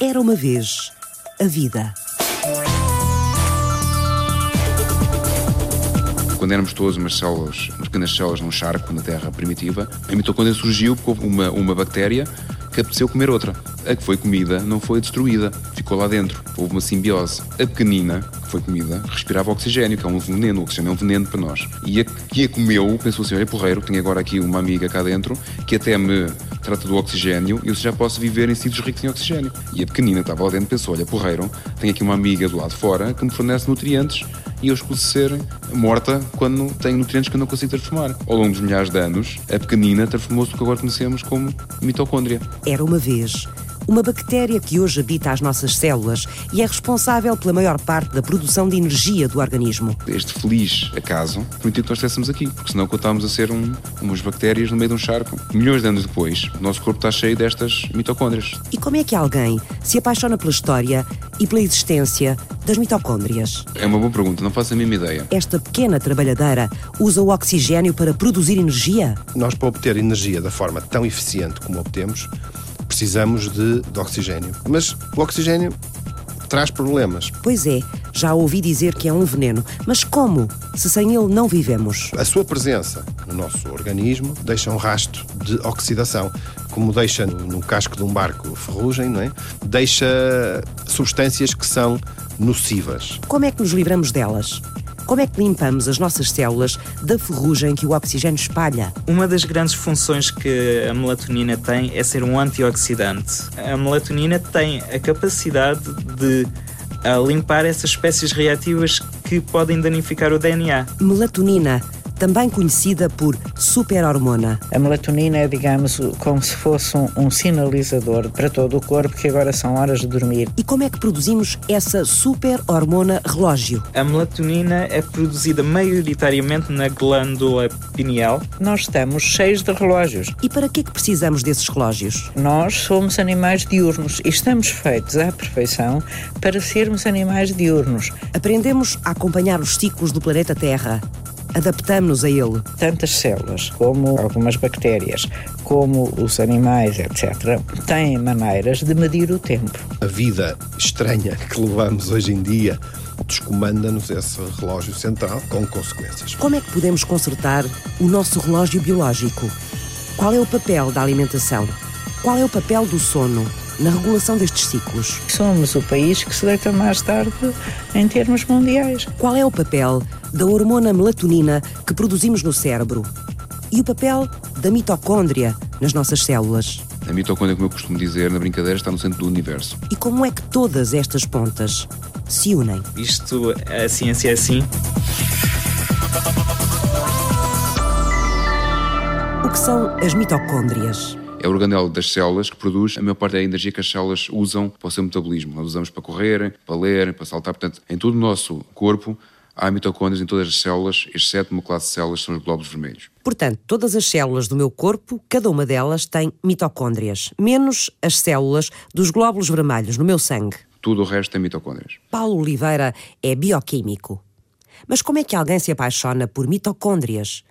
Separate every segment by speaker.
Speaker 1: Era uma vez a vida.
Speaker 2: Quando éramos todos umas células, umas pequenas células num charco na Terra primitiva, a mitocôndria surgiu houve uma, uma bactéria que apeteceu comer outra. A que foi comida não foi destruída, ficou lá dentro. Houve uma simbiose. A pequenina, que foi comida, respirava oxigênio, que é um veneno. O oxigênio é um veneno para nós. E a que a comeu pensou assim: olha, porreiro, tenho agora aqui uma amiga cá dentro que até me trata do oxigênio e eu já posso viver em sítios ricos em oxigênio. E a pequenina estava lá dentro pensou: olha, porreiro, tenho aqui uma amiga do lado de fora que me fornece nutrientes e eu escuso ser morta quando tenho nutrientes que eu não consigo transformar. Ao longo dos milhares de anos, a pequenina transformou-se no que agora conhecemos como mitocôndria.
Speaker 1: Era uma vez uma bactéria que hoje habita as nossas células e é responsável pela maior parte da produção de energia do organismo.
Speaker 2: Este feliz acaso permitiu que nós estivéssemos aqui, porque senão contávamos a ser um, umas bactérias no meio de um charco. Milhões de anos depois, o nosso corpo está cheio destas mitocôndrias.
Speaker 1: E como é que alguém se apaixona pela história e pela existência das mitocôndrias?
Speaker 2: É uma boa pergunta, não faço a mínima ideia.
Speaker 1: Esta pequena trabalhadeira usa o oxigênio para produzir energia?
Speaker 3: Nós, para obter energia da forma tão eficiente como obtemos, precisamos de, de oxigênio. Mas o oxigênio traz problemas.
Speaker 1: Pois é, já ouvi dizer que é um veneno, mas como? Se sem ele não vivemos.
Speaker 3: A sua presença no nosso organismo deixa um rastro de oxidação, como deixa no casco de um barco ferrugem, não é? Deixa substâncias que são nocivas.
Speaker 1: Como é que nos livramos delas? Como é que limpamos as nossas células da ferrugem que o oxigênio espalha?
Speaker 4: Uma das grandes funções que a melatonina tem é ser um antioxidante. A melatonina tem a capacidade de limpar essas espécies reativas que podem danificar o DNA.
Speaker 1: Melatonina também conhecida por superhormona.
Speaker 5: A melatonina é, digamos, como se fosse um, um, sinalizador para todo o corpo que agora são horas de dormir.
Speaker 1: E como é que produzimos essa superhormona relógio?
Speaker 4: A melatonina é produzida maioritariamente na glândula pineal.
Speaker 5: Nós estamos cheios de relógios.
Speaker 1: E para que é que precisamos desses relógios?
Speaker 5: Nós somos animais diurnos e estamos feitos à perfeição para sermos animais diurnos.
Speaker 1: Aprendemos a acompanhar os ciclos do planeta Terra adaptamos-nos a ele.
Speaker 5: Tantas células, como algumas bactérias, como os animais, etc., têm maneiras de medir o tempo.
Speaker 3: A vida estranha que levamos hoje em dia descomanda-nos esse relógio central com consequências.
Speaker 1: Como é que podemos consertar o nosso relógio biológico? Qual é o papel da alimentação? Qual é o papel do sono? na regulação destes ciclos?
Speaker 5: Somos o país que se deita mais tarde em termos mundiais.
Speaker 1: Qual é o papel da hormona melatonina que produzimos no cérebro? E o papel da mitocôndria nas nossas células?
Speaker 2: A mitocôndria, como eu costumo dizer na brincadeira, está no centro do universo.
Speaker 1: E como é que todas estas pontas se unem?
Speaker 4: Isto, a ciência é assim.
Speaker 1: O que são as mitocôndrias?
Speaker 2: é o organelo das células que produz a maior parte da energia que as células usam para o seu metabolismo. Nós usamos para correr, para ler, para saltar. Portanto, em todo o nosso corpo há mitocôndrias em todas as células, exceto uma classe de células que são os glóbulos vermelhos.
Speaker 1: Portanto, todas as células do meu corpo, cada uma delas tem mitocôndrias, menos as células dos glóbulos vermelhos no meu sangue.
Speaker 2: Tudo o resto tem mitocôndrias.
Speaker 1: Paulo Oliveira é bioquímico. Mas como é que alguém se apaixona por mitocôndrias?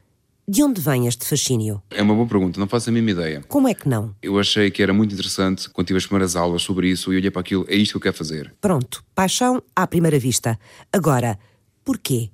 Speaker 1: De onde vem este fascínio?
Speaker 2: É uma boa pergunta, não faço a mínima ideia.
Speaker 1: Como é que não?
Speaker 2: Eu achei que era muito interessante quando tive as primeiras aulas sobre isso e olhei para aquilo, é isto que eu quero fazer.
Speaker 1: Pronto, paixão à primeira vista. Agora, porquê?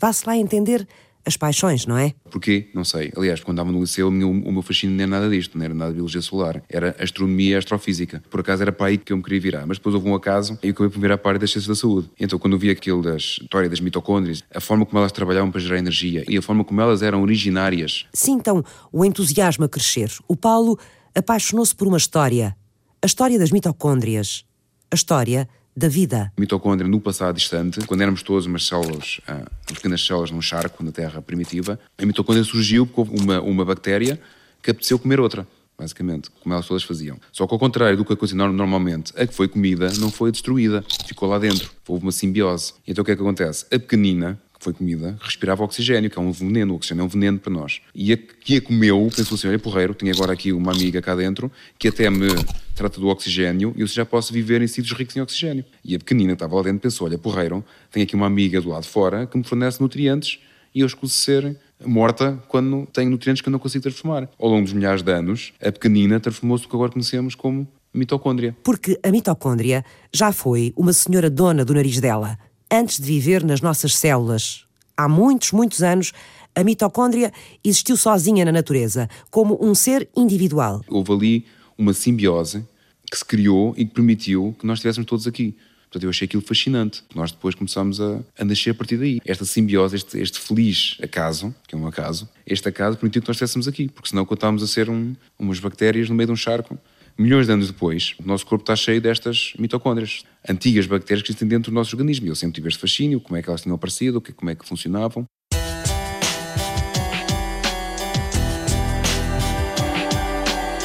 Speaker 1: Vá-se lá entender as paixões, não é?
Speaker 2: Porquê? Não sei. Aliás, quando estava no liceu, o meu, o meu fascínio não era nada disto, não era nada de biologia solar. Era astronomia e astrofísica. Por acaso era para aí que eu me queria virar. Mas depois houve um acaso e eu acabei por virar para a área das ciências da saúde. Então, quando eu vi aquilo da história das mitocôndrias, a forma como elas trabalhavam para gerar energia e a forma como elas eram originárias.
Speaker 1: Sim, então, o entusiasmo a crescer. O Paulo apaixonou-se por uma história. A história das mitocôndrias. A história da vida.
Speaker 2: Mitocôndria, no passado distante, quando éramos todos umas células, uh, pequenas células num charco, na Terra primitiva, a mitocôndria surgiu porque uma, uma bactéria que apeteceu comer outra. Basicamente, como elas todas faziam. Só que ao contrário do que acontece normalmente, a que foi comida não foi destruída, ficou lá dentro. Houve uma simbiose. Então o que é que acontece? A pequenina, foi comida, respirava oxigênio, que é um veneno. O oxigênio é um veneno para nós. E a que a comeu pensou assim: olha, porreiro, tenho agora aqui uma amiga cá dentro que até me trata do oxigênio e eu já posso viver em sítios ricos em oxigênio. E a pequenina que estava lá dentro pensou: olha, porreiro, tenho aqui uma amiga do lado de fora que me fornece nutrientes e eu escuso ser morta quando tenho nutrientes que eu não consigo transformar. Ao longo dos milhares de anos, a pequenina transformou-se no que agora conhecemos como mitocôndria.
Speaker 1: Porque a mitocôndria já foi uma senhora dona do nariz dela, antes de viver nas nossas células. Há muitos, muitos anos, a mitocôndria existiu sozinha na natureza, como um ser individual.
Speaker 2: Houve ali uma simbiose que se criou e que permitiu que nós estivéssemos todos aqui. Portanto, eu achei aquilo fascinante. Nós depois começámos a, a nascer a partir daí. Esta simbiose, este, este, feliz acaso, que é um acaso, este acaso permitiu que nós estivéssemos aqui, porque senão contávamos a ser um, umas bactérias no meio de um charco. Milhões de anos depois, o nosso corpo está cheio destas mitocôndrias, antigas bactérias que existem dentro do nosso organismo. Eu sempre tive este fascínio, como é que elas tinham aparecido, como é que funcionavam.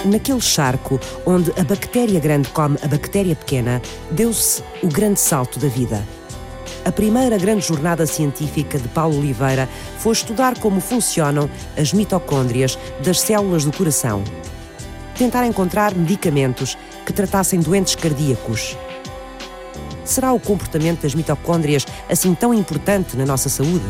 Speaker 1: Naquele charco onde a bactéria grande come a bactéria pequena, deu-se o grande salto da vida. A primeira grande jornada científica de Paulo Oliveira foi estudar como funcionam as mitocôndrias das células do coração. Tentar encontrar medicamentos que tratassem doentes cardíacos. Será o comportamento das mitocôndrias assim tão importante na nossa saúde?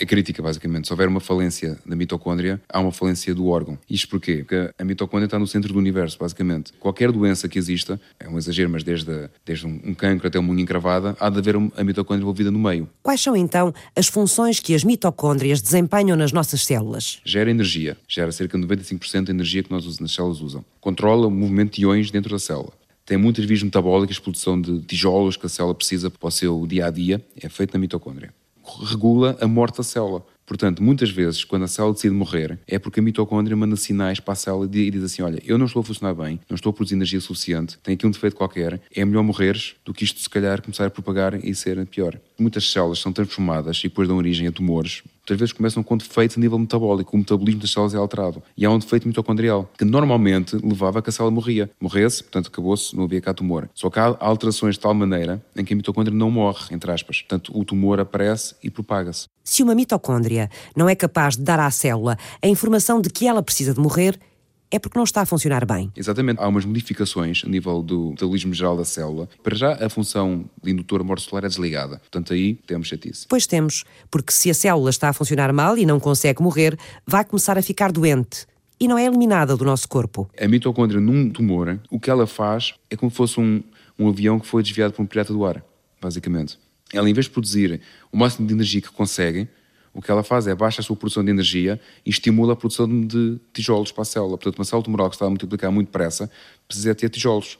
Speaker 2: É crítica, basicamente. Se houver uma falência da mitocôndria, há uma falência do órgão. Isto porquê? Porque a mitocôndria está no centro do universo, basicamente. Qualquer doença que exista, é um exagero, mas desde, desde um cancro até uma unha encravada, há de haver a mitocôndria envolvida no meio.
Speaker 1: Quais são, então, as funções que as mitocôndrias desempenham nas nossas células?
Speaker 2: Gera energia. Gera cerca de 95% da energia que nós nas células usam. Controla o movimento de iões dentro da célula tem muitas vias metabólicas, produção de tijolos que a célula precisa para o seu dia a dia, é feito na mitocôndria regula a morte da célula. Portanto, muitas vezes, quando a célula decide morrer, é porque a mitocôndria manda sinais para a célula e diz assim: Olha, eu não estou a funcionar bem, não estou a produzir energia suficiente, tenho aqui um defeito qualquer, é melhor morreres do que isto, se calhar, começar a propagar e ser pior. Muitas células são transformadas e depois dão origem a tumores, muitas vezes começam com defeitos a nível metabólico, o metabolismo das células é alterado. E há um defeito mitocondrial, que normalmente levava a que a célula morria. Morresse, portanto acabou-se, não havia cá tumor. Só que há alterações de tal maneira em que a mitocôndria não morre, entre aspas. Portanto, o tumor aparece e propaga-se.
Speaker 1: Se uma mitocôndria não é capaz de dar à célula a informação de que ela precisa de morrer, é porque não está a funcionar bem.
Speaker 2: Exatamente. Há umas modificações a nível do metabolismo geral da célula. Para já, a função de indutor morto-celular é desligada. Portanto, aí temos chatice.
Speaker 1: Pois temos, porque se a célula está a funcionar mal e não consegue morrer, vai começar a ficar doente e não é eliminada do nosso corpo.
Speaker 2: A mitocôndria num tumor, o que ela faz é como se fosse um, um avião que foi desviado por um pirata do ar, basicamente. Ela, em vez de produzir o máximo de energia que consegue, o que ela faz é baixa a sua produção de energia e estimula a produção de tijolos para a célula. Portanto, uma célula tumoral que está a multiplicar muito depressa precisa ter tijolos.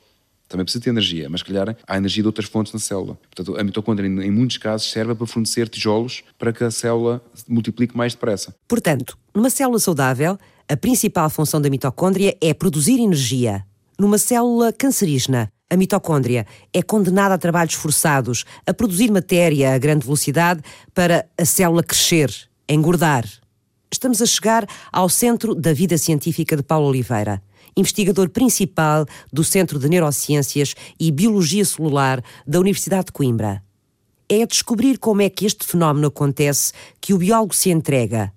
Speaker 2: Também precisa ter energia, mas, calhar, há energia de outras fontes na célula. Portanto, a mitocôndria, em muitos casos, serve para fornecer tijolos para que a célula multiplique mais depressa.
Speaker 1: Portanto, numa célula saudável, a principal função da mitocôndria é produzir energia. Numa célula cancerígena, a mitocôndria é condenada a trabalhos forçados, a produzir matéria a grande velocidade para a célula crescer, engordar. Estamos a chegar ao centro da vida científica de Paulo Oliveira, investigador principal do Centro de Neurociências e Biologia Celular da Universidade de Coimbra. É descobrir como é que este fenómeno acontece que o biólogo se entrega.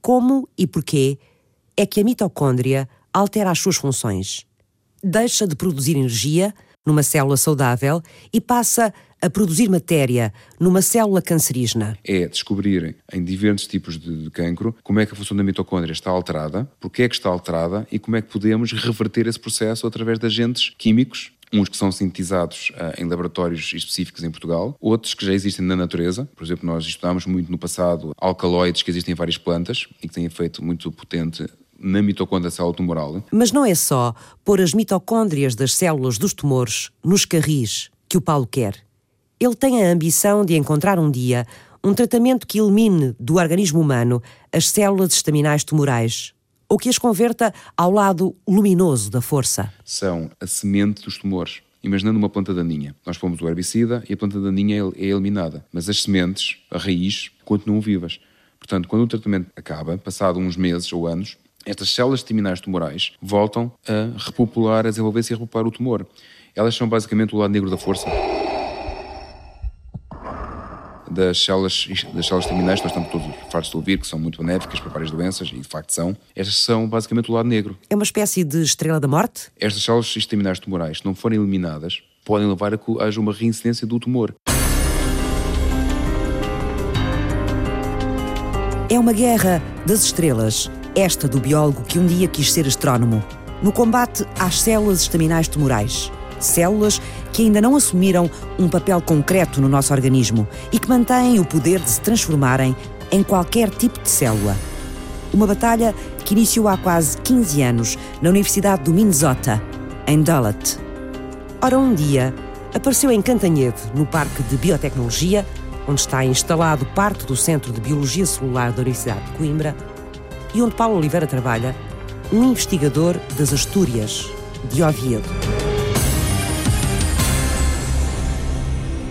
Speaker 1: Como e porquê é que a mitocôndria altera as suas funções. Deixa de produzir energia numa célula saudável e passa a produzir matéria numa célula cancerígena.
Speaker 2: É descobrir em diversos tipos de, de cancro como é que a função da mitocôndria está alterada, porque é que está alterada e como é que podemos reverter esse processo através de agentes químicos uns que são sintetizados uh, em laboratórios específicos em Portugal, outros que já existem na natureza. Por exemplo, nós estudámos muito no passado alcaloides que existem em várias plantas e que têm efeito muito potente na mitocôndria da célula tumoral.
Speaker 1: Mas não é só pôr as mitocôndrias das células dos tumores nos carris que o Paulo quer. Ele tem a ambição de encontrar um dia um tratamento que elimine do organismo humano as células estaminais tumorais ou que as converta ao lado luminoso da força.
Speaker 2: São a semente dos tumores. Imaginando uma planta daninha. Nós pomos o herbicida e a planta daninha é eliminada, mas as sementes, a raiz, continuam vivas. Portanto, quando o tratamento acaba, passado uns meses ou anos, estas células terminais tumorais voltam a repopular, a desenvolver-se e a repopular o tumor. Elas são basicamente o lado negro da força das células, das células terminais, nós estamos todos fartos de ouvir, que são muito benéficas para várias doenças, e de facto são. Estas são basicamente o lado negro.
Speaker 1: É uma espécie de estrela da morte?
Speaker 2: Estas células terminais tumorais, se não forem eliminadas, podem levar a que haja uma reincidência do tumor.
Speaker 1: É uma guerra das estrelas esta do biólogo que um dia quis ser astrónomo. No combate às células estaminais tumorais. Células que ainda não assumiram um papel concreto no nosso organismo e que mantêm o poder de se transformarem em qualquer tipo de célula. Uma batalha que iniciou há quase 15 anos na Universidade do Minnesota, em Duluth. Ora, um dia, apareceu em Cantanhede, no Parque de Biotecnologia, onde está instalado parte do Centro de Biologia Celular da Universidade de Coimbra e onde Paulo Oliveira trabalha, um investigador das Astúrias, de Oviedo.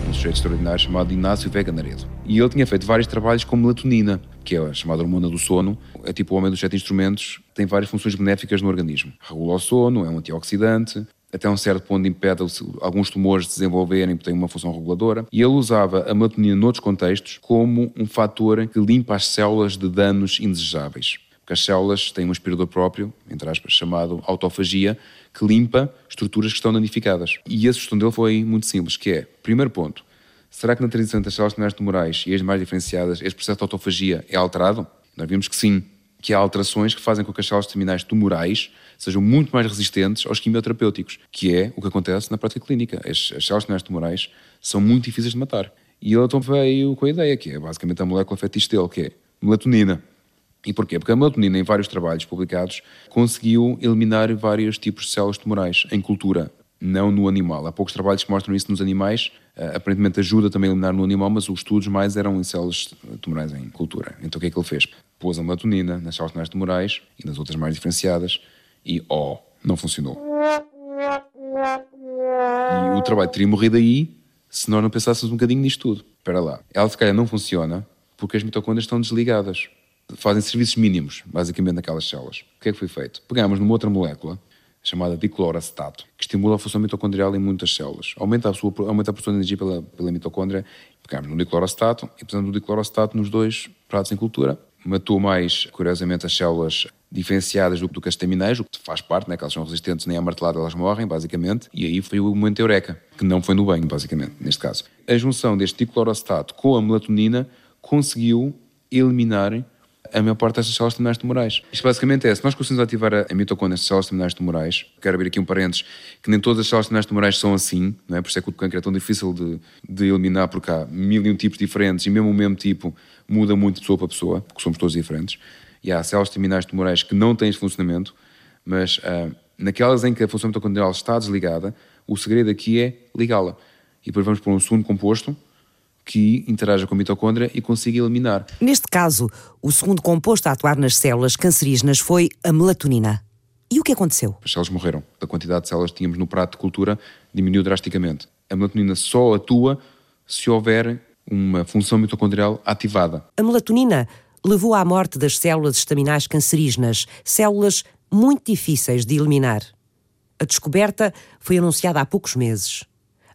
Speaker 2: Um sujeito extraordinário chamado Inácio Vega Naredo. E ele tinha feito vários trabalhos com melatonina, que é a chamada hormona do sono. É tipo o homem dos sete instrumentos, tem várias funções benéficas no organismo. Regula o sono, é um antioxidante, até um certo ponto impede alguns tumores de desenvolverem porque tem uma função reguladora. E ele usava a melatonina noutros contextos como um fator que limpa as células de danos indesejáveis. As células têm um aspirador próprio, entre aspas, chamado autofagia, que limpa estruturas que estão danificadas. E a sugestão dele foi muito simples, que é, primeiro ponto, será que na transição das células tumorais tumorais e as mais diferenciadas, este processo de autofagia é alterado? Nós vimos que sim, que há alterações que fazem com que as células terminais tumorais sejam muito mais resistentes aos quimioterapêuticos, que é o que acontece na prática clínica. As, as células terminais tumorais são muito difíceis de matar. E ele então veio com a ideia, que é basicamente a molécula fetiche dele, que é melatonina. E porquê? Porque a melatonina, em vários trabalhos publicados, conseguiu eliminar vários tipos de células tumorais em cultura, não no animal. Há poucos trabalhos que mostram isso nos animais. Uh, aparentemente ajuda também a eliminar no animal, mas os estudos mais eram em células tumorais em cultura. Então o que é que ele fez? Pôs a melatonina nas células tumorais tumorais e nas outras mais diferenciadas e oh, não funcionou. E o trabalho teria morrido aí se nós não pensássemos um bocadinho nisto tudo. Espera lá. Ela se calhar não funciona porque as mitocôndrias estão desligadas. Fazem serviços mínimos, basicamente, naquelas células. O que é que foi feito? Pegámos numa outra molécula, chamada dicloroacetato, que estimula a função mitocondrial em muitas células. Aumenta a, sua, aumenta a produção de energia pela, pela mitocôndria. Pegámos no dicloroacetato e pusemos o dicloroacetato nos dois pratos em cultura. Matou mais, curiosamente, as células diferenciadas do, do estaminais, o que faz parte, né, que elas são resistentes nem à martelada, elas morrem, basicamente, e aí foi o momento eureka, que não foi no banho, basicamente, neste caso. A junção deste dicloroacetato com a melatonina conseguiu eliminar a maior parte destas células terminais tumorais. Isto basicamente é, se nós conseguimos ativar a mitocôndria das células terminais tumorais, quero abrir aqui um parênteses, que nem todas as células terminais tumorais são assim, não é? por isso é que o câncer é tão difícil de, de eliminar, porque há mil e um tipos diferentes e mesmo o mesmo tipo muda muito de pessoa para pessoa, porque somos todos diferentes e há células terminais tumorais que não têm este funcionamento, mas uh, naquelas em que a função mitocondrial está desligada, o segredo aqui é ligá-la. E depois vamos pôr um segundo composto que interaja com a mitocôndria e consiga eliminar.
Speaker 1: Neste caso, o segundo composto a atuar nas células cancerígenas foi a melatonina. E o que aconteceu?
Speaker 2: As células morreram. A quantidade de células que tínhamos no prato de cultura diminuiu drasticamente. A melatonina só atua se houver uma função mitocondrial ativada.
Speaker 1: A melatonina levou à morte das células estaminais cancerígenas, células muito difíceis de eliminar. A descoberta foi anunciada há poucos meses.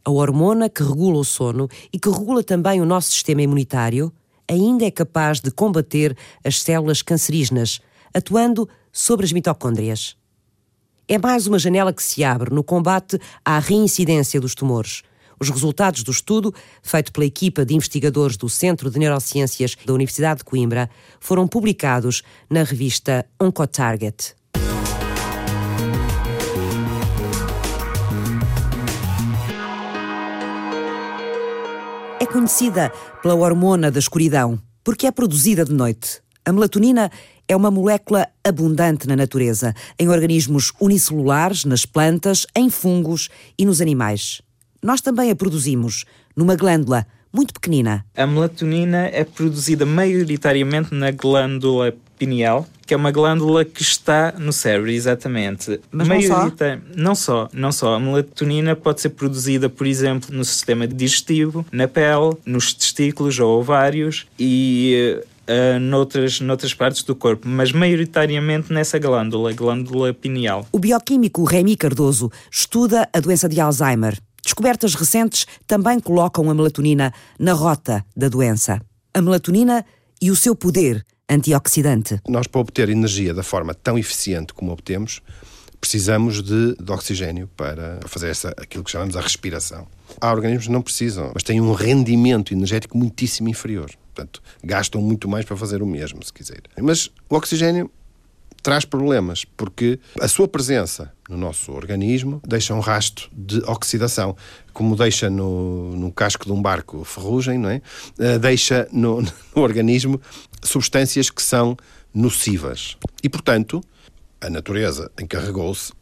Speaker 1: A hormona que regula o sono e que regula também o nosso sistema imunitário ainda é capaz de combater as células cancerígenas, atuando sobre as mitocôndrias. É mais uma janela que se abre no combate à reincidência dos tumores os resultados do estudo, feito pela equipa de investigadores do Centro de Neurociências da Universidade de Coimbra, foram publicados na revista Oncotarget. Conhecida pela hormona da escuridão, porque é produzida de noite. A melatonina é uma molécula abundante na natureza, em organismos unicelulares, nas plantas, em fungos e nos animais nós também a produzimos numa glândula muito pequenina.
Speaker 4: A melatonina é produzida maioritariamente na glândula pineal, que é uma glândula que está no cérebro, exatamente.
Speaker 1: Mas não só?
Speaker 4: Não só, não só. A melatonina pode ser produzida, por exemplo, no sistema digestivo, na pele, nos testículos ou ovários e Uh, noutras, noutras partes do corpo, mas maioritariamente nessa glândula, glândula pineal.
Speaker 1: O bioquímico Remy Cardoso estuda a doença de Alzheimer. Descobertas recentes também colocam a melatonina na rota da doença. A melatonina e o seu poder antioxidante.
Speaker 3: Nós, para obter energia da forma tão eficiente como obtemos, precisamos de, de oxigênio para fazer essa, aquilo que chamamos a respiração. Há organismos que não precisam, mas têm um rendimento energético muitíssimo inferior. Portanto, gastam muito mais para fazer o mesmo, se quiser. Mas o oxigênio traz problemas, porque a sua presença no nosso organismo deixa um rasto de oxidação, como deixa no, no casco de um barco ferrugem, não é? Uh, deixa no, no organismo substâncias que são nocivas. E, portanto, a natureza encarregou-se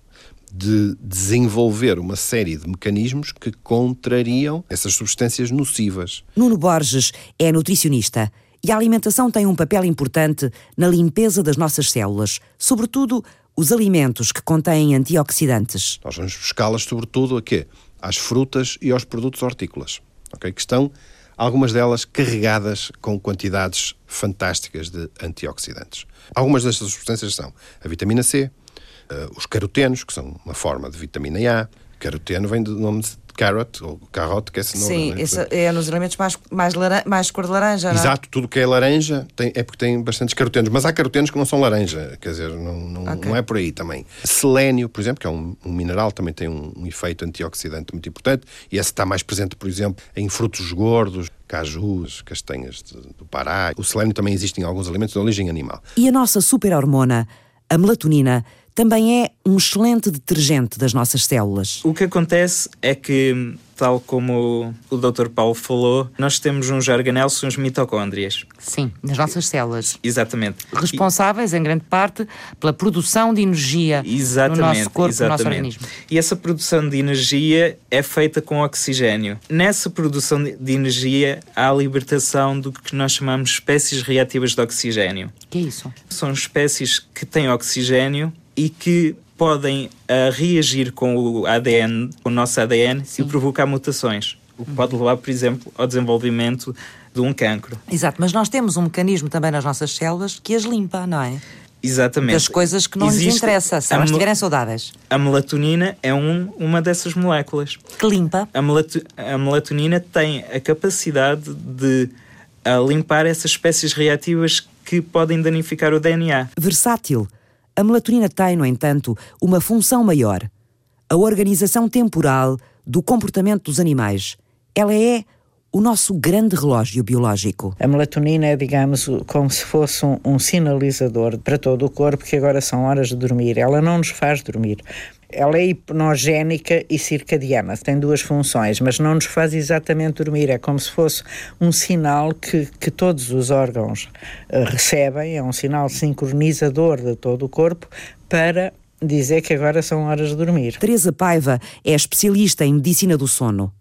Speaker 3: de desenvolver uma série de mecanismos que contrariam essas substâncias nocivas.
Speaker 1: Nuno Borges é nutricionista e a alimentação tem um papel importante na limpeza das nossas células, sobretudo os alimentos que contêm antioxidantes.
Speaker 3: Nós vamos buscá-las sobretudo a quê? Às frutas e aos produtos hortícolas, okay? que estão algumas delas carregadas com quantidades fantásticas de antioxidantes. Algumas destas substâncias são a vitamina C, uh, os carotenos, que são uma forma de vitamina A. Caroteno vem do nome de carrot, ou carrot, que é cenoura.
Speaker 6: Sim, é? é nos alimentos mais, mais, mais cor de laranja,
Speaker 3: não é? Exato, tudo que é laranja tem, é porque tem bastantes carotenos, mas há carotenos que não são laranja, quer dizer, não, não, okay. não é por aí também. Selénio, por exemplo, que é um, um mineral, também tem um, um, efeito antioxidante muito importante, e esse está mais presente, por exemplo, em frutos gordos, cajus, castanhas de, do Pará. O selênio também existe em alguns alimentos de origem animal.
Speaker 1: E a nossa super-hormona, a melatonina, também é um excelente detergente das nossas células.
Speaker 4: O que acontece é que, tal como o Dr. Paulo falou, nós temos uns organelos, são as mitocôndrias.
Speaker 6: Sim, nas nossas células.
Speaker 4: Exatamente.
Speaker 6: Responsáveis, em grande parte, pela produção de energia exatamente, no nosso corpo, exatamente. no nosso organismo.
Speaker 4: E essa produção de energia é feita com oxigênio. Nessa produção de energia há a libertação do que nós chamamos de espécies reativas de oxigênio.
Speaker 6: Que é isso?
Speaker 4: São espécies que têm oxigênio e que podem uh, reagir com o ADN, com o nosso ADN Sim. e provocar mutações. O que pode levar, por exemplo, ao desenvolvimento de um cancro.
Speaker 6: Exato, mas nós temos um mecanismo também nas nossas células que as limpa, não é?
Speaker 4: Exatamente.
Speaker 6: Das coisas que não Existe nos interessa, se elas estiverem saudáveis.
Speaker 4: A melatonina é um, uma dessas moléculas.
Speaker 6: Que limpa?
Speaker 4: A, melato a melatonina tem a capacidade de uh, limpar essas espécies reativas que podem danificar o DNA.
Speaker 1: Versátil a melatonina tem, no entanto, uma função maior: a organização temporal do comportamento dos animais. Ela é o nosso grande relógio biológico.
Speaker 5: A melatonina é, digamos, como se fosse um, um, sinalizador para todo o corpo que agora são horas de dormir. Ela não nos faz dormir. Ela é hipnogénica e circadiana, tem duas funções, mas não nos faz exatamente dormir. É como se fosse um sinal que, que todos os órgãos uh, recebem, é um sinal sincronizador de todo o corpo para dizer que agora são horas de dormir.
Speaker 1: Teresa Paiva é especialista em medicina do sono.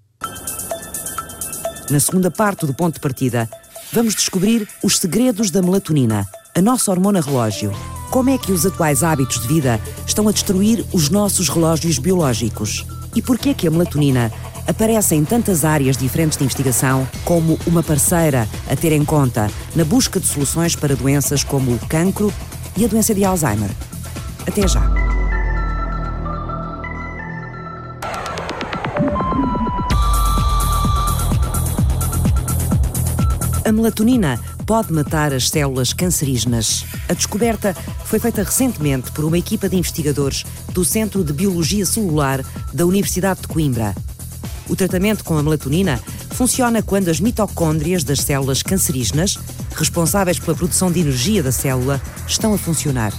Speaker 1: Na segunda parte do ponto de partida, vamos descobrir os segredos da melatonina, a nossa hormona relógio. Como é que os atuais hábitos de vida estão a destruir os nossos relógios biológicos? E por que é que a melatonina aparece em tantas áreas diferentes de investigação como uma parceira a ter em conta na busca de soluções para doenças como o cancro e a doença de Alzheimer? Até já! A melatonina pode matar as células cancerígenas. A descoberta foi feita recentemente por uma equipa de investigadores do Centro de Biologia Celular da Universidade de Coimbra. O tratamento com a melatonina funciona quando as mitocôndrias das células cancerígenas, responsáveis pela produção de energia da célula, estão a funcionar.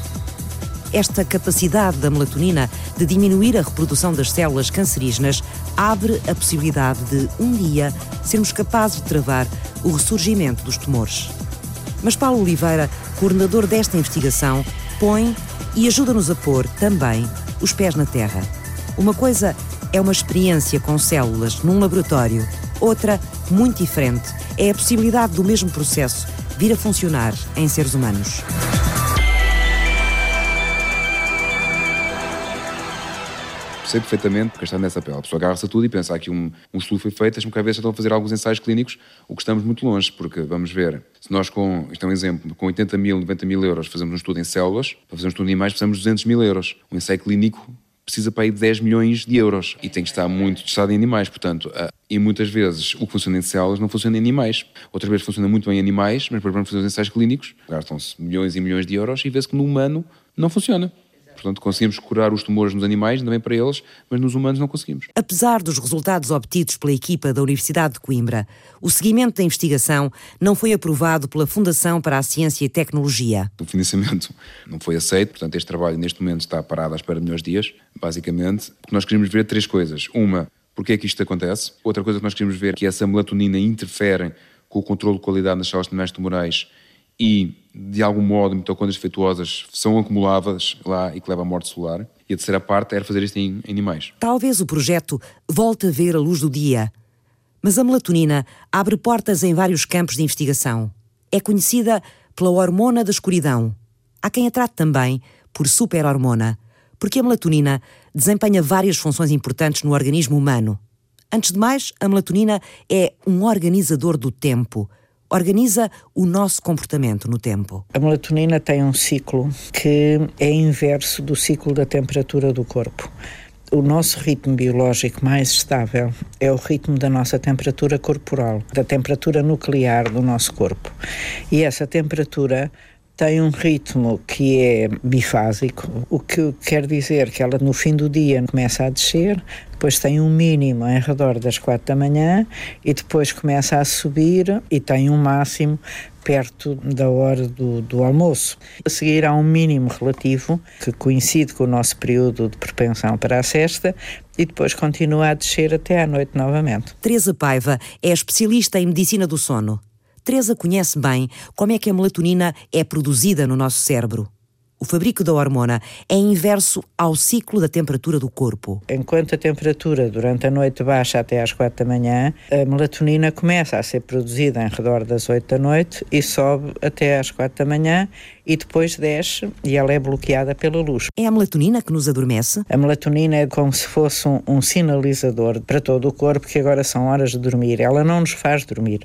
Speaker 1: Esta capacidade da melatonina de diminuir a reprodução das células cancerígenas abre a possibilidade de, um dia, sermos capazes de travar o ressurgimento dos tumores. Mas Paulo Oliveira, coordenador desta investigação, põe e ajuda-nos a pôr também os pés na terra. Uma coisa é uma experiência com células num laboratório, outra, muito diferente, é a possibilidade do mesmo processo vir a funcionar em seres humanos.
Speaker 2: Sei perfeitamente, porque está nessa pele. A pessoa agarra-se a tudo e pensa, aqui um, um estudo foi feito, cá ver se estão a fazer alguns ensaios clínicos, o que estamos muito longe, porque vamos ver, se nós com, isto é um exemplo, com 80 mil, 90 mil euros fazemos um estudo em células, para fazer um estudo em animais precisamos de 200 mil euros. Um ensaio clínico precisa para aí de 10 milhões de euros e tem que estar muito testado em animais, portanto, e muitas vezes o que funciona em células não funciona em animais. Outras vezes funciona muito bem em animais, mas para fazer os ensaios clínicos gastam-se milhões e milhões de euros e vê-se que no humano não funciona. Portanto, conseguimos curar os tumores nos animais, também para eles, mas nos humanos não conseguimos.
Speaker 1: Apesar dos resultados obtidos pela equipa da Universidade de Coimbra, o seguimento da investigação não foi aprovado pela Fundação para a Ciência e Tecnologia.
Speaker 2: O financiamento não foi aceito, portanto, este trabalho neste momento está parado à espera de melhores dias, basicamente, porque nós queríamos ver três coisas. Uma, porque é que isto acontece? Outra coisa que nós queríamos ver é que essa melatonina interfere com o controle de qualidade nas células terminais tumorais e, de algum modo, mitocôndrias defeituosas são acumuladas lá e que levam à morte celular. E a terceira parte era fazer isto em animais.
Speaker 1: Talvez o projeto volte a ver a luz do dia, mas a melatonina abre portas em vários campos de investigação. É conhecida pela hormona da escuridão. Há quem a trate também por superhormona, porque a melatonina desempenha várias funções importantes no organismo humano. Antes de mais, a melatonina é um organizador do tempo organiza o nosso comportamento no tempo.
Speaker 5: A melatonina tem um ciclo que é inverso do ciclo da temperatura do corpo. O nosso ritmo biológico mais estável é o ritmo da nossa temperatura corporal, da temperatura nuclear do nosso corpo. E essa temperatura tem um ritmo que é bifásico, o que quer dizer que ela no fim do dia começa a descer, depois tem um mínimo em redor das quatro da manhã e depois começa a subir e tem um máximo perto da hora do, do, almoço. A seguir há um mínimo relativo que coincide com o nosso período de propensão para a cesta e depois continua a descer até à noite novamente.
Speaker 1: Teresa Paiva é especialista em medicina do sono. Teresa conhece bem como é que a melatonina é produzida no nosso cérebro. O fabrico da hormona é inverso ao ciclo da temperatura do corpo.
Speaker 5: Enquanto a temperatura durante a noite baixa até às 4 da manhã, a melatonina começa a ser produzida em redor das 8 da noite e sobe até às 4 da manhã e depois desce e ela é bloqueada pela luz.
Speaker 1: É a melatonina que nos adormece?
Speaker 5: A melatonina é como se fosse um, um sinalizador para todo o corpo que agora são horas de dormir. Ela não nos faz dormir.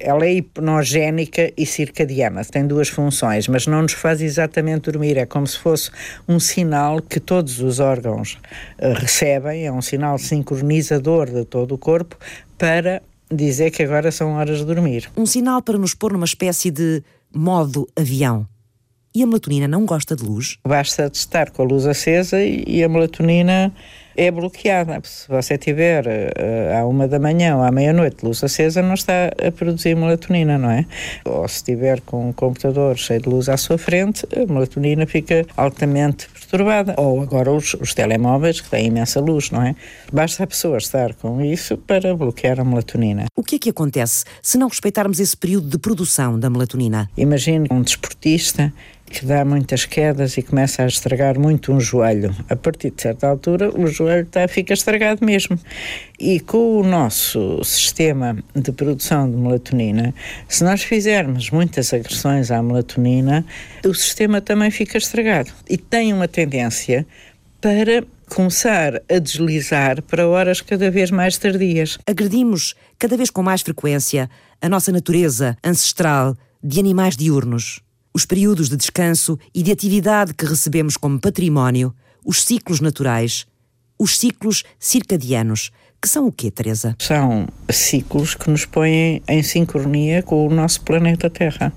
Speaker 5: Ela é hipnogénica e circadiana, tem duas funções, mas não nos faz exatamente dormir. É como se fosse um sinal que todos os órgãos uh, recebem, é um sinal sincronizador de todo o corpo para dizer que agora são horas de dormir.
Speaker 1: Um sinal para nos pôr numa espécie de modo avião. E a melatonina não gosta de luz?
Speaker 5: Basta estar com a luz acesa e a melatonina é bloqueada. Se você tiver uh, à uma da manhã ou à meia-noite luz acesa, não está a produzir melatonina, não é? Ou se estiver com um computador cheio de luz à sua frente, a melatonina fica altamente perturbada. Ou agora os, os telemóveis, que têm imensa luz, não é? Basta a pessoa estar com isso para bloquear a melatonina.
Speaker 1: O que é que acontece se não respeitarmos esse período de produção da melatonina?
Speaker 5: Imagine um desportista que dá muitas quedas e começa a estragar muito um joelho. A partir de certa altura, o joelho tá, fica estragado mesmo. E com o nosso sistema de produção de melatonina, se nós fizermos muitas agressões à melatonina, o sistema também fica estragado. E tem uma tendência para começar a deslizar para horas cada vez mais tardias.
Speaker 1: Agredimos cada vez com mais frequência a nossa natureza ancestral de animais diurnos os períodos de descanso e de atividade que recebemos como património, os ciclos naturais, os ciclos circadianos, que são o quê, Teresa?
Speaker 5: São ciclos que nos põem em sincronia com o nosso planeta Terra.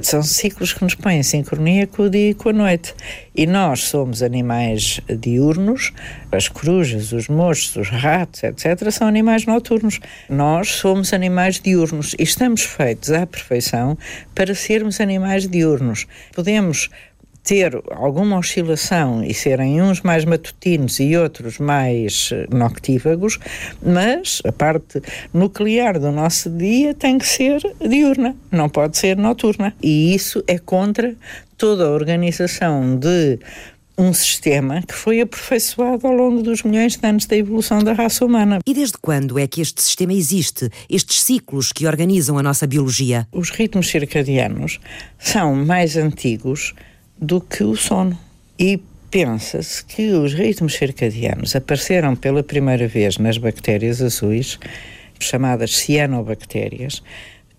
Speaker 5: São ciclos que nos põem em sincronia com o dia e com a noite. E nós somos animais diurnos, as corujas, os moços, os ratos, etc., são animais noturnos. Nós somos animais diurnos e estamos feitos à perfeição para sermos animais diurnos. Podemos ter alguma oscilação e serem uns mais matutinos e outros mais eh, noctívagos, mas a parte nuclear do nosso dia tem que ser diurna, não pode ser noturna. E isso é contra toda a organização de um sistema que foi aperfeiçoado ao longo dos milhões de anos da evolução da raça humana.
Speaker 1: E desde quando é que este sistema existe? Estes ciclos que organizam a nossa biologia?
Speaker 5: Os ritmos circadianos são mais antigos do que o sono. E pensa-se que os ritmos circadianos apareceram pela primeira vez nas bactérias azuis, chamadas cianobactérias,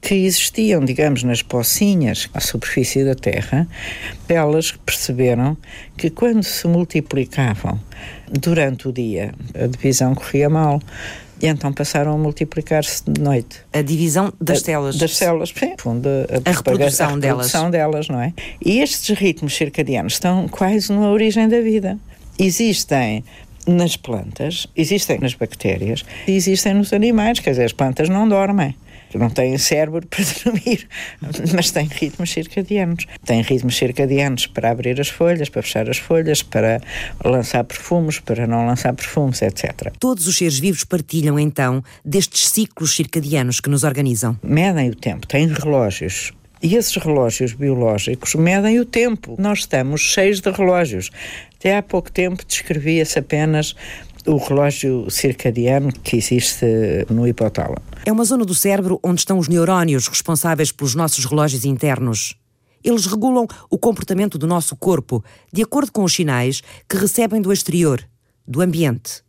Speaker 5: que existiam, digamos, nas pocinhas à superfície da Terra, elas perceberam que quando se multiplicavam durante o dia, a divisão corria mal. E então passaram a multiplicar-se de noite.
Speaker 6: A divisão das células.
Speaker 5: Das células, sim, fundo,
Speaker 6: a, a, reprodução, a
Speaker 5: reprodução delas. delas, não é? E estes ritmos circadianos estão quase na origem da vida. Existem nas plantas, existem nas bactérias, existem nos animais, quer dizer, as plantas não dormem não têm cérebro para dormir, mas têm ritmos circadianos. Têm ritmos circadianos para abrir as folhas, para fechar as folhas, para lançar perfumes, para não lançar perfumes, etc.
Speaker 1: Todos os seres vivos partilham então destes ciclos circadianos que nos organizam.
Speaker 5: Medem o tempo, têm relógios e esses relógios biológicos medem o tempo. Nós estamos cheios de relógios. Até há pouco tempo descrevia-se apenas o relógio circadiano que existe no hipotálamo.
Speaker 1: É uma zona do cérebro onde estão os neurónios responsáveis pelos nossos relógios internos. Eles regulam o comportamento do nosso corpo de acordo com os sinais que recebem do exterior, do ambiente.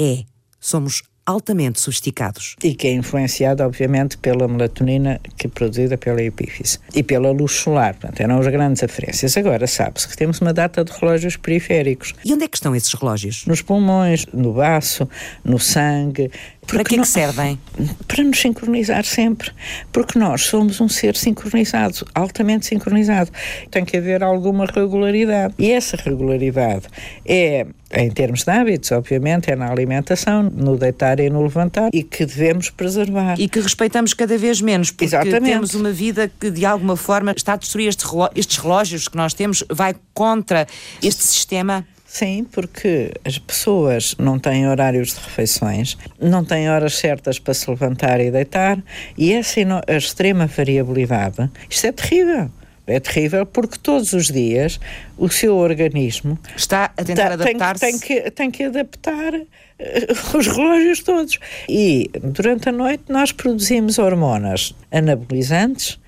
Speaker 1: É, somos altamente sofisticados.
Speaker 5: E que é influenciado, obviamente, pela melatonina que é produzida pela epífise e pela luz solar. Portanto, eram as grandes aferências. Agora, sabe-se que temos uma data de relógios periféricos.
Speaker 1: E onde é que estão esses relógios?
Speaker 5: Nos pulmões, no baço, no sangue,
Speaker 6: para que, é que servem?
Speaker 5: Para nos sincronizar sempre. Porque nós somos um ser sincronizado, altamente sincronizado. Tem que haver alguma regularidade. E essa regularidade é, em termos de hábitos, obviamente, é na alimentação, no deitar e no levantar, e que devemos preservar.
Speaker 6: E que respeitamos cada vez menos, porque Exatamente. temos uma vida que, de alguma forma, está a destruir estes relógios que nós temos, vai contra este sistema.
Speaker 5: Sim, porque as pessoas não têm horários de refeições, não têm horas certas para se levantar e deitar, e essa a extrema variabilidade, isto é terrível. É terrível porque todos os dias o seu organismo
Speaker 6: está a tentar adaptar-se.
Speaker 5: Tem, tem, que, tem que adaptar eh, os relógios todos. E durante a noite nós produzimos hormonas anabolizantes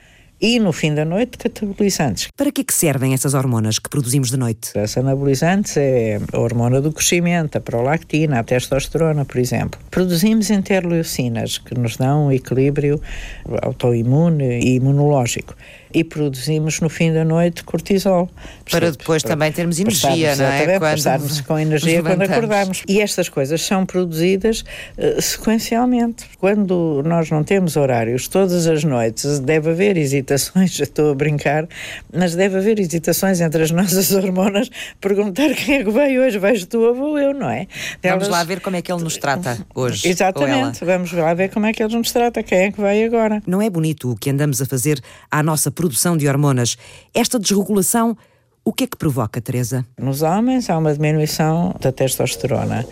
Speaker 5: e no fim da noite catabolizantes.
Speaker 1: Para que, é que servem essas hormonas que produzimos de noite?
Speaker 5: As anabolizantes é a hormona do crescimento, a prolactina, a testosterona, por exemplo. Produzimos interleucinas que nos dão um equilíbrio autoimune e imunológico e produzimos no fim da noite cortisol.
Speaker 6: Para depois para, também termos energia, não é?
Speaker 5: Quando estarmos com energia quando acordarmos. E estas coisas são produzidas uh, sequencialmente. Quando nós não temos horários todas as noites, deve haver hesitações, estou a brincar, mas deve haver hesitações entre as nossas hormonas, perguntar quem é que veio hoje, vais tu ou vou eu, não é?
Speaker 6: Elas... Vamos lá ver como é que ele nos trata hoje.
Speaker 5: Exatamente, vamos lá ver como é que ele nos trata, quem é que vai agora.
Speaker 1: Não é bonito o que andamos a fazer à nossa produção de hormonas. Esta desregulação, o que é que provoca, Teresa?
Speaker 5: Nos homens há uma diminuição da testosterona.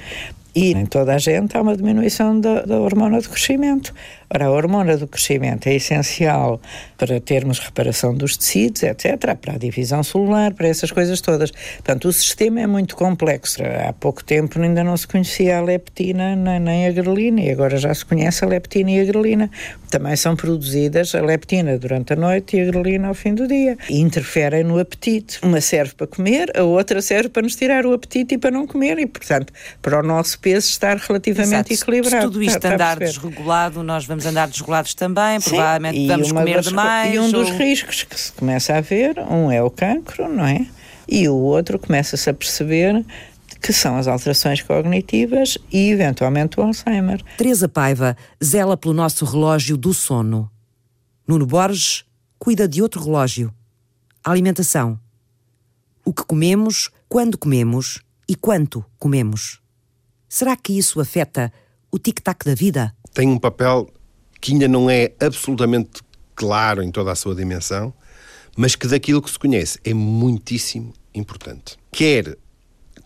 Speaker 5: E em toda a gente há uma diminuição da, da hormona do crescimento. Ora, a hormona do crescimento é essencial para termos reparação dos tecidos, etc., para a divisão celular, para essas coisas todas. Portanto, o sistema é muito complexo. Há pouco tempo ainda não se conhecia a leptina nem a grelina, e agora já se conhece a leptina e a grelina. Também são produzidas a leptina durante a noite e a grelina ao fim do dia. E interferem no apetite. Uma serve para comer, a outra serve para nos tirar o apetite e para não comer, e, portanto, para o nosso peso estar relativamente
Speaker 6: Exato.
Speaker 5: equilibrado.
Speaker 6: Se tudo isto está, andar desregulado, nós vamos vamos andar desregulados também, Sim, provavelmente vamos comer das, demais.
Speaker 5: E um dos riscos que se começa a ver, um é o cancro, não é? E o outro começa-se a perceber que são as alterações cognitivas e, eventualmente, o Alzheimer.
Speaker 1: Teresa Paiva zela pelo nosso relógio do sono. Nuno Borges cuida de outro relógio. A alimentação. O que comemos, quando comemos e quanto comemos. Será que isso afeta o tic-tac da vida?
Speaker 3: Tem um papel que ainda não é absolutamente claro em toda a sua dimensão, mas que daquilo que se conhece é muitíssimo importante. Quer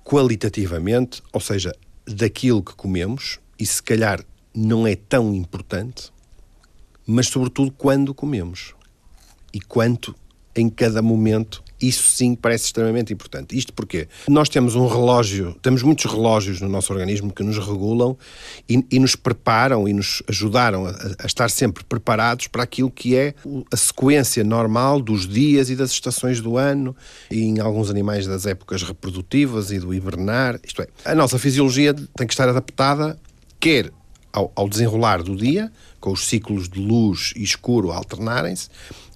Speaker 3: qualitativamente, ou seja, daquilo que comemos, e se calhar não é tão importante, mas sobretudo quando comemos e quanto em cada momento isso sim parece extremamente importante. Isto porque nós temos um relógio, temos muitos relógios no nosso organismo que nos regulam e, e nos preparam e nos ajudaram a, a, estar sempre preparados para aquilo que é a sequência normal dos dias e das estações do ano e em alguns animais das épocas reprodutivas e do hibernar. Isto é, a nossa fisiologia tem que estar adaptada quer ao, ao desenrolar do dia, com os ciclos de luz e escuro alternarem-se,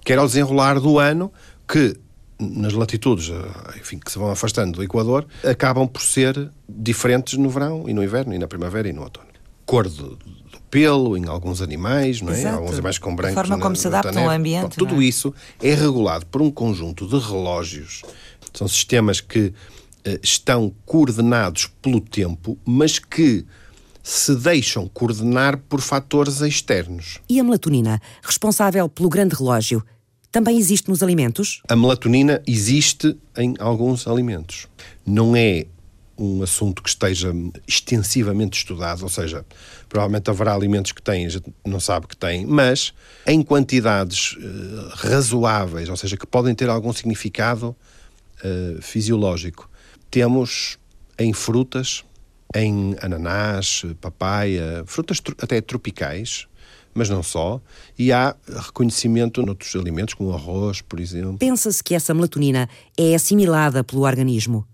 Speaker 3: quer ao desenrolar do ano, que nas latitudes eh, enfim, que se vão afastando do Equador, acabam por ser diferentes no verão e no inverno, e na primavera e no outono. cor do, do pelo em alguns animais, não é?
Speaker 6: Exato.
Speaker 3: Alguns animais com brancos.
Speaker 6: A forma
Speaker 3: na,
Speaker 6: como se adaptam ao ambiente.
Speaker 3: tudo
Speaker 6: é?
Speaker 3: isso é regulado por um conjunto de relógios. São sistemas que uh, estão coordenados pelo tempo, mas que se deixam coordenar por fatores externos.
Speaker 1: E a melatonina, responsável pelo grande relógio, também existe nos alimentos?
Speaker 3: A melatonina existe em alguns alimentos. Não é um assunto que esteja extensivamente estudado, ou seja, provavelmente haverá alimentos que têm, não sabe que têm, mas em quantidades uh, razoáveis, ou seja, que podem ter algum significado uh, fisiológico. Temos em frutas, em ananás, papaya, frutas até tropicais, mas não só, e há reconhecimento noutros alimentos, como arroz, por exemplo.
Speaker 1: Pensa-se que essa melatonina é assimilada pelo organismo.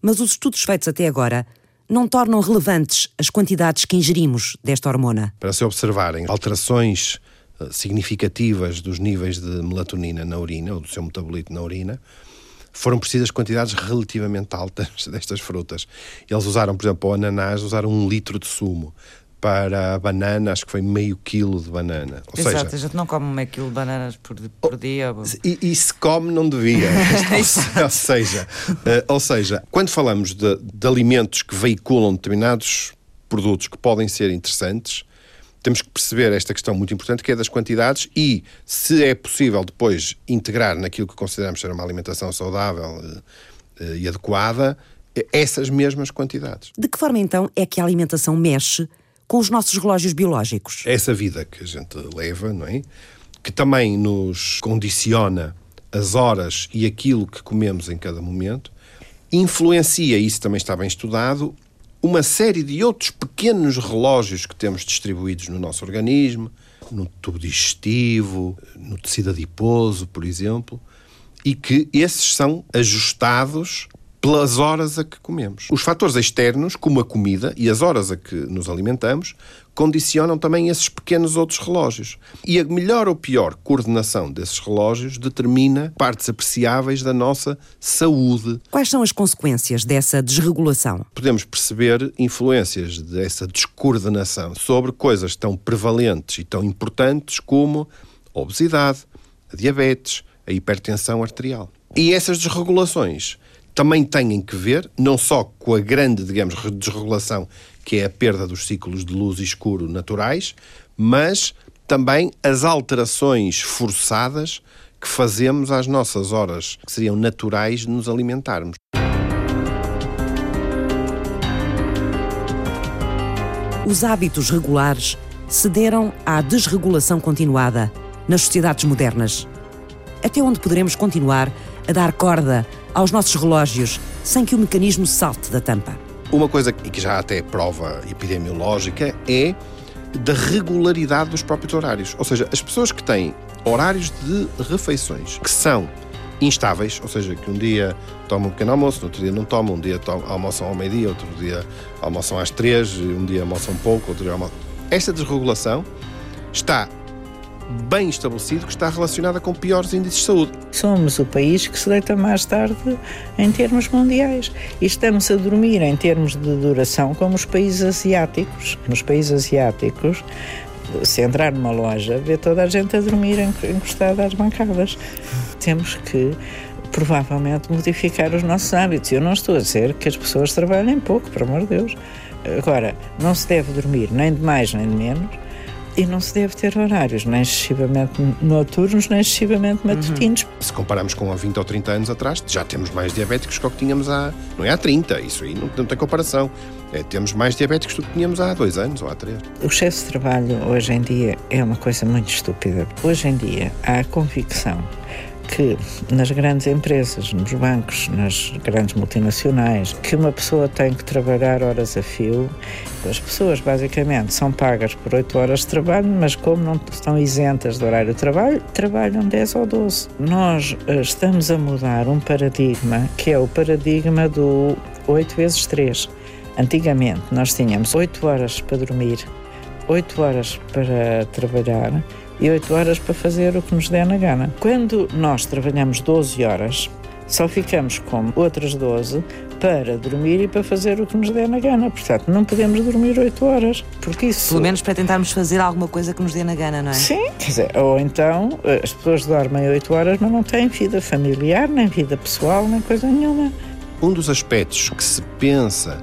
Speaker 1: Mas os estudos feitos até agora não tornam relevantes as quantidades que ingerimos desta hormona.
Speaker 3: Para se observarem alterações eh, significativas dos níveis de melatonina na urina, ou do seu metabolito na urina, foram precisas quantidades relativamente altas destas frutas. Eles usaram, por exemplo, o ananás, usaram um litro de sumo. Para a banana, acho que foi meio quilo de banana.
Speaker 6: Ou Exato, seja, a gente não come meio quilo de bananas por, por oh, dia.
Speaker 3: E, e, se come, não devia. ou, seja, uh, ou seja, quando falamos de, de alimentos que veiculam determinados produtos que podem ser interessantes, temos que perceber esta questão muito importante que é das quantidades e se é possível depois integrar naquilo que consideramos ser uma alimentação saudável eh, e adequada essas mesmas quantidades.
Speaker 1: De que forma então é que a alimentação mexe com os nossos relógios biológicos?
Speaker 3: Essa vida que a gente leva, não é? Que também nos condiciona as horas e aquilo que comemos em cada momento, influencia, isso também está bem estudado, uma série de outros pequenos relógios que temos distribuídos no nosso organismo, no tubo digestivo, no tecido adiposo, por exemplo, e que esses são ajustados pelas horas a que comemos. Os fatores externos, como a comida e as horas a que nos alimentamos, condicionam também esses pequenos outros relógios. E a melhor ou pior coordenação desses relógios determina partes apreciáveis da nossa saúde.
Speaker 1: Quais são as consequências dessa desregulação?
Speaker 3: Podemos perceber influências dessa descoordenação sobre coisas tão prevalentes e tão importantes como a obesidade, a diabetes, a hipertensão arterial. E essas desregulações também têm que ver, não só com a grande, digamos, desregulação, que é a perda dos ciclos de luz e escuro naturais, mas também as alterações forçadas que fazemos às nossas horas, que seriam naturais de nos alimentarmos.
Speaker 1: Os hábitos regulares cederam à desregulação continuada nas sociedades modernas. Até onde poderemos continuar a dar corda aos nossos relógios sem que o mecanismo salte da tampa.
Speaker 3: Uma coisa que já até é prova epidemiológica é da regularidade dos próprios horários. Ou seja, as pessoas que têm horários de refeições que são instáveis, ou seja, que um dia tomam um pequeno almoço, no outro dia não tomam, um dia tomam, almoçam ao meio-dia, outro dia almoçam às três, um dia almoçam pouco, outro dia almoçam. Esta desregulação está bem estabelecido que está relacionada com piores índices de saúde.
Speaker 5: Somos o país que se deita mais tarde em termos mundiais e estamos a dormir em termos de duração como os países asiáticos. Nos países asiáticos, se entrar numa loja, vê toda a gente a dormir encostada às bancadas. Temos que provavelmente modificar os nossos hábitos. Eu não estou a dizer que as pessoas trabalhem pouco, por amor de Deus. Agora, não se deve dormir nem de mais nem de menos e não se deve ter horários nem excessivamente noturnos, nem excessivamente uhum. matutinos. Uhum.
Speaker 3: Se compararmos com há 20 ou 30 anos atrás, já temos mais diabéticos que o que tínhamos há. Não é há 30, isso aí não, não tem comparação. É, temos mais diabéticos do que tínhamos há dois anos ou há três.
Speaker 5: O excesso de trabalho hoje em dia é uma coisa muito estúpida. Hoje em dia há a convicção que nas grandes empresas, nos bancos, nas grandes multinacionais, que uma pessoa tem que trabalhar horas a fio. As pessoas basicamente são pagas por 8 horas de trabalho, mas como não estão isentas do horário de trabalho, trabalham 10 ou 12. Nós eh, estamos a mudar um paradigma que é o paradigma do 8 vezes 3. Antigamente nós tínhamos 8 horas para dormir, 8 horas para trabalhar e 8 horas para fazer o que nos der na gana. Quando nós trabalhamos 12 horas, Só ficamos com outras 12 para dormir e para fazer o que nos der na gana. Portanto, não podemos dormir 8 horas, porque isso...
Speaker 6: Pelo menos para tentarmos fazer alguma coisa que nos dê na gana, não é?
Speaker 5: Sim, quer dizer, ou então as pessoas dormem 8 horas, mas não têm vida familiar, nem vida pessoal, nem coisa nenhuma.
Speaker 3: Um dos aspectos que se pensa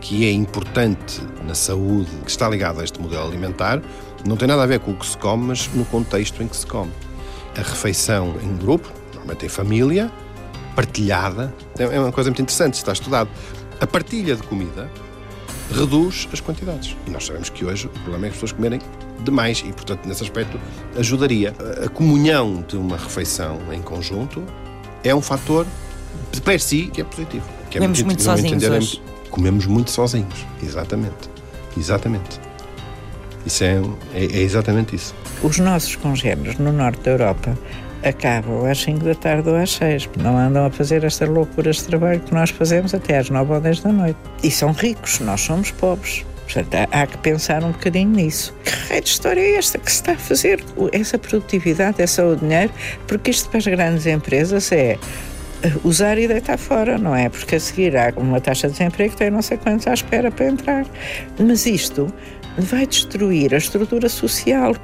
Speaker 3: que é importante na saúde, que está ligado a este modelo alimentar, não tem nada a ver com o que se come, mas no contexto em que se come. A refeição em grupo, normalmente em família, partilhada, é, é uma coisa muito interessante, está estudado. A partilha de comida reduz as quantidades. E nós sabemos que hoje o problema é as pessoas comerem demais e, portanto, nesse aspecto, ajudaria. A comunhão de uma refeição em conjunto é um fator de per si que é positivo. Que
Speaker 6: é comemos muito, muito sozinhos entender, hoje.
Speaker 3: Comemos muito sozinhos, exatamente. Exatamente. Isso é, é, é exatamente isso.
Speaker 5: Os nossos congêneros no norte da Europa acabam às 5 da tarde ou às 6. Não andam a fazer estas loucuras de trabalho que nós fazemos até às 9 ou 10 da noite. E são ricos, nós somos pobres. Portanto, há, que pensar um bocadinho nisso. Que raio de história é esta que se está a fazer? Essa produtividade, essa o dinheiro? Porque isto para as grandes empresas é eh, usar e deitar fora, não é? Porque a seguir há uma taxa de desemprego que tem não sei quantos à espera para entrar. Mas isto vai destruir a estrutura social.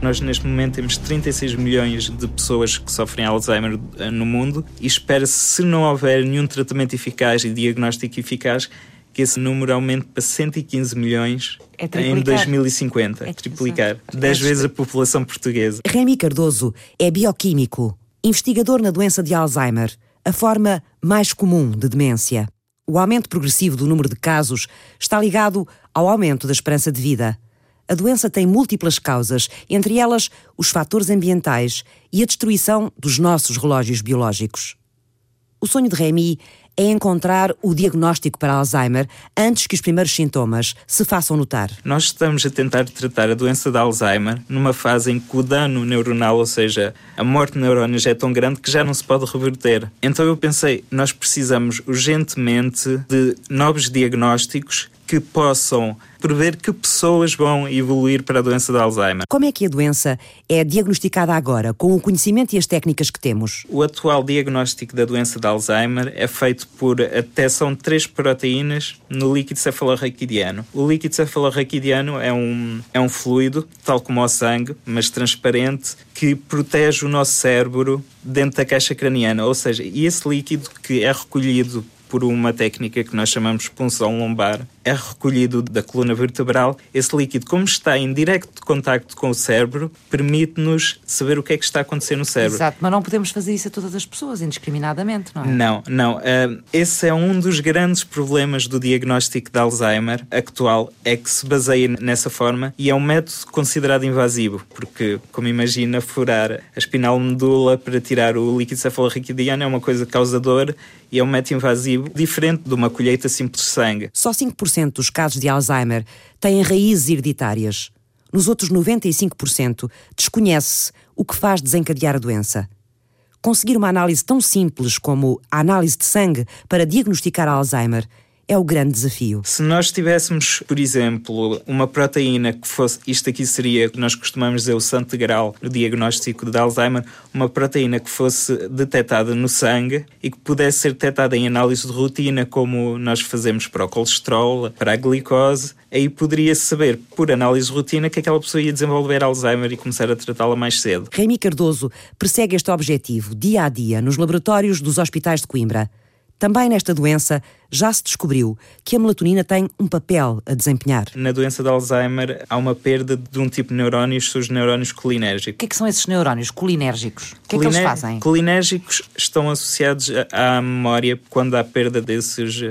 Speaker 4: Nós, neste momento, temos 36 milhões de pessoas que sofrem Alzheimer eh, no mundo e espera-se, se não houver nenhum tratamento eficaz e diagnóstico eficaz, que esse número aumente para 115 milhões
Speaker 6: é
Speaker 4: em 2050. É triplicar. 10 vezes a população portuguesa.
Speaker 1: Remy Cardoso é bioquímico, investigador na doença de Alzheimer, a forma mais comum de demência. O aumento progressivo do número de casos está ligado ao aumento da esperança de vida. A doença tem múltiplas causas, entre elas os fatores ambientais e a destruição dos nossos relógios biológicos. O sonho de Remy é encontrar o diagnóstico para Alzheimer antes que os primeiros sintomas se façam notar.
Speaker 4: Nós estamos a tentar tratar a doença de Alzheimer numa fase em que o dano neuronal, ou seja, a morte de neurónios é tão grande que já não se pode reverter. Então eu pensei, nós precisamos urgentemente de novos diagnósticos que possam prever que pessoas vão evoluir para a doença de Alzheimer.
Speaker 1: Como é que a doença é diagnosticada agora, com o conhecimento e as técnicas que temos?
Speaker 4: O atual diagnóstico da doença de Alzheimer é feito por a detecção de três proteínas no líquido cefalorraquidiano. O líquido cefalorraquidiano é um, é um fluido, tal como o sangue, mas transparente, que protege o nosso cérebro dentro da caixa craniana. Ou seja, esse líquido que é recolhido por uma técnica que nós chamamos de punção lombar, é recolhido da coluna vertebral. Esse líquido, como está em direto contacto com o cérebro, permite-nos saber o que é que está a acontecer no cérebro.
Speaker 6: Exato, mas não podemos fazer isso a todas as pessoas, indiscriminadamente, não é?
Speaker 4: Não, não. Uh, esse é um dos grandes problemas do diagnóstico de Alzheimer atual, é que se baseia nessa forma e é um método considerado invasivo, porque, como imagina, furar a espinal medula para tirar o líquido cefalorraquidiano é uma coisa causadora e é um método invasivo diferente de uma colheita simples de sangue.
Speaker 1: Só 5% dos casos de Alzheimer têm raízes hereditárias. Nos outros 95%, desconhece-se o que faz desencadear a doença. Conseguir uma análise tão simples como a análise de sangue para diagnosticar Alzheimer é o grande desafio.
Speaker 4: Se nós tivéssemos, por exemplo, uma proteína que fosse, isto aqui seria, nós costumamos dizer, o santo grau no diagnóstico de Alzheimer, uma proteína que fosse detectada no sangue e que pudesse ser detectada em análise de rotina, como nós fazemos para o colesterol, para a glicose, aí poderia-se saber, por análise de rotina, que aquela pessoa ia desenvolver Alzheimer e começar a tratá-la mais cedo.
Speaker 1: Remy Cardoso persegue este objetivo dia a dia nos laboratórios dos hospitais de Coimbra. Também nesta doença já se descobriu que a melatonina tem um papel a desempenhar.
Speaker 4: Na doença de Alzheimer há uma perda de um tipo de neurónios, são os neurónios colinérgicos.
Speaker 6: O que, é que são esses neurónios colinérgicos? O que é que eles fazem?
Speaker 4: Colinérgicos estão associados à memória quando há perda desses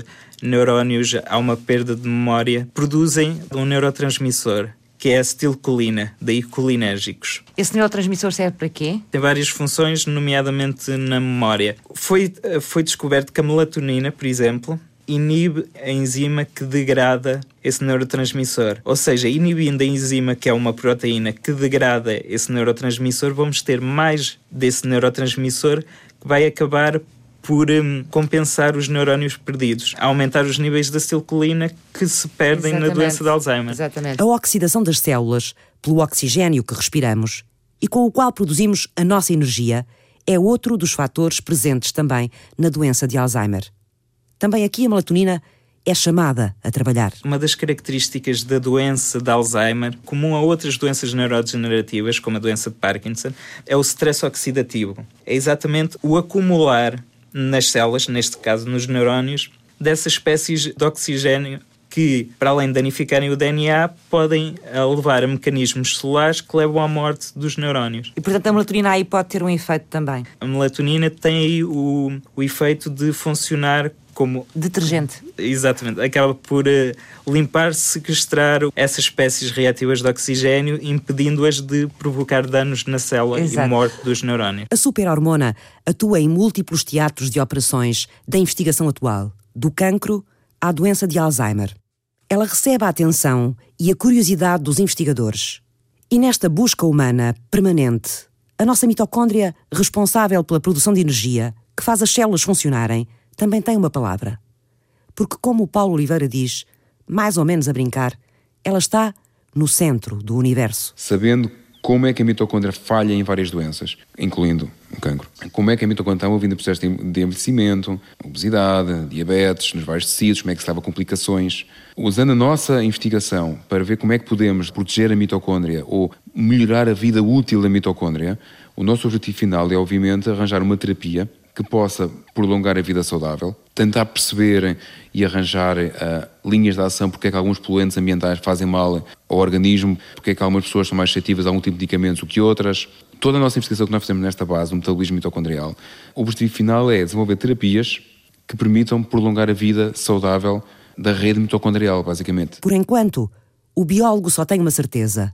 Speaker 4: neurónios, há uma perda de memória, produzem um neurotransmissor que é a acetilcolina, daí colinérgicos.
Speaker 6: Esse neurotransmissor serve para quê?
Speaker 4: Tem várias funções, nomeadamente na memória. Foi, eh, foi descoberto que a melatonina, por exemplo, inibe a enzima que degrada esse neurotransmissor. Ou seja, inibindo a enzima, que é uma proteína que degrada esse neurotransmissor, vamos ter mais desse neurotransmissor que vai acabar por um, compensar os neurónios perdidos, a aumentar os níveis da acetilcolina que se perdem Exatamente. na doença de Alzheimer.
Speaker 1: Exatamente. A oxidação das células pelo oxigênio que respiramos e com o qual produzimos a nossa energia é outro dos fatores presentes também na doença de Alzheimer. Também aqui a melatonina é chamada a trabalhar.
Speaker 4: Uma das características da doença de Alzheimer, comum a outras doenças neurodegenerativas, como a doença de Parkinson, é o stress oxidativo. É exatamente o acumular nas células, neste caso nos neurónios, dessas espécies de oxigênio que, para além de danificarem o DNA, podem eh, levar a mecanismos celulares que levam à morte dos neurónios.
Speaker 6: E, portanto, a melatonina aí pode ter um efeito também?
Speaker 4: A melatonina tem aí o, o efeito de funcionar como
Speaker 6: detergente.
Speaker 4: Exatamente, acaba por uh, limpar, sequestrar essas espécies reativas de oxigênio, impedindo-as de provocar danos na célula Exato. e morte dos neurónios.
Speaker 1: A superhormona atua em múltiplos teatros de operações da investigação atual, do cancro à doença de Alzheimer. Ela recebe a atenção e a curiosidade dos investigadores. E nesta busca humana permanente, a nossa mitocôndria, responsável pela produção de energia, que faz as células funcionarem, também tem uma palavra. Porque, como o Paulo Oliveira diz, mais ou menos a brincar, ela está no centro do universo.
Speaker 2: Sabendo como é que a mitocôndria falha em várias doenças, incluindo o cancro. Como é que a mitocôndria está envolvida em processos de envelhecimento, obesidade, diabetes, nos vários tecidos, como é que se leva complicações. Usando a nossa investigação para ver como é que podemos proteger a mitocôndria ou melhorar a vida útil da mitocôndria, o nosso objetivo final é, obviamente, arranjar uma terapia que possa prolongar a vida saudável, tentar perceber e arranjar uh, linhas de ação porque é que alguns poluentes ambientais fazem mal ao organismo, porque é que algumas pessoas são mais suscetíveis a algum tipo de medicamentos do que outras. Toda a nossa investigação que nós fazemos nesta base, do metabolismo mitocondrial, o objetivo final é desenvolver terapias que permitam prolongar a vida saudável da rede mitocondrial, basicamente.
Speaker 1: Por enquanto, o biólogo só tem uma certeza.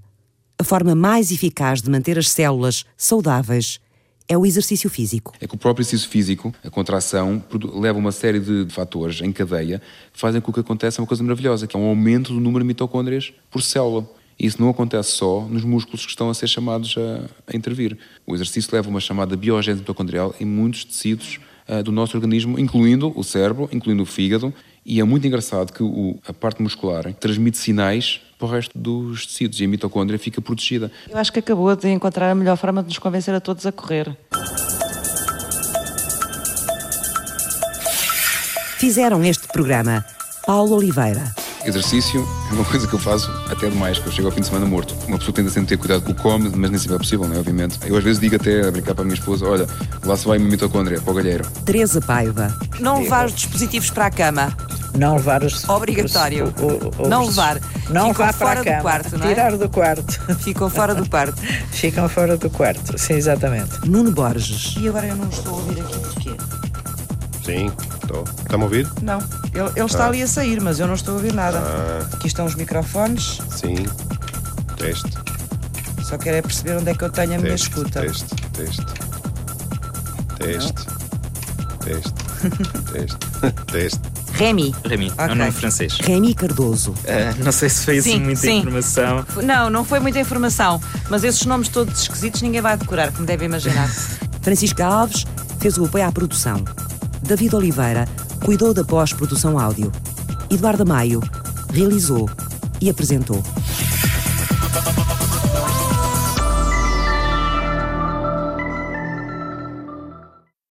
Speaker 1: A forma mais eficaz de manter as células saudáveis é o exercício físico.
Speaker 2: É que o próprio exercício físico, a contração, leva uma série de fatores em cadeia que fazem com que aconteça uma coisa maravilhosa, que é um aumento do número de mitocôndrias por célula. Isso não acontece só nos músculos que estão a ser chamados a, a intervir. O exercício leva uma chamada biogênese mitocondrial em muitos tecidos uh, do nosso organismo, incluindo o cérebro, incluindo o fígado, e é muito engraçado que o, a parte muscular transmite sinais para o resto dos tecidos e a mitocôndria fica protegida.
Speaker 6: Eu acho que acabou de encontrar a melhor forma de nos convencer a todos a correr.
Speaker 1: Fizeram este programa Paulo Oliveira.
Speaker 2: Exercício é uma coisa que eu faço até demais, que eu chego ao fim de semana morto. Uma pessoa tenta sempre ter cuidado com o come, mas nem sempre é possível, não é? Obviamente. Eu às vezes digo até a brincar para a minha esposa: olha, lá se vai uma mitocôndria para o galheiro.
Speaker 1: Teresa Paiva.
Speaker 6: Não levar os dispositivos para a cama.
Speaker 5: Não levar os.
Speaker 6: Obrigatório. Os, não levar.
Speaker 5: Não
Speaker 6: Ficam
Speaker 5: levar para a cama.
Speaker 6: do quarto, não
Speaker 5: é? Tirar do quarto.
Speaker 6: Ficam fora do quarto.
Speaker 5: Ficam fora do quarto, sim, exatamente.
Speaker 1: Nuno Borges.
Speaker 6: E agora eu não estou a ouvir aqui porquê?
Speaker 3: Sim, estou. Está-me a ouvir?
Speaker 6: Não. Ele, ele está ah. ali a sair, mas eu não estou a ouvir nada. Ah. Aqui estão os microfones.
Speaker 3: Sim. Teste.
Speaker 6: Só quero é perceber onde é que eu tenho a teste, minha escuta.
Speaker 3: Teste, teste. Teste. Teste. Teste. Teste.
Speaker 4: Remy, okay. é um nome francês.
Speaker 1: Remy Cardoso.
Speaker 4: Uh, não sei se foi assim muita sim. informação.
Speaker 6: Não, não foi muita informação. Mas esses nomes todos esquisitos ninguém vai decorar, como deve imaginar.
Speaker 1: Francisca Alves fez o apoio à produção. David Oliveira cuidou da pós-produção áudio. Eduardo Maio realizou e apresentou.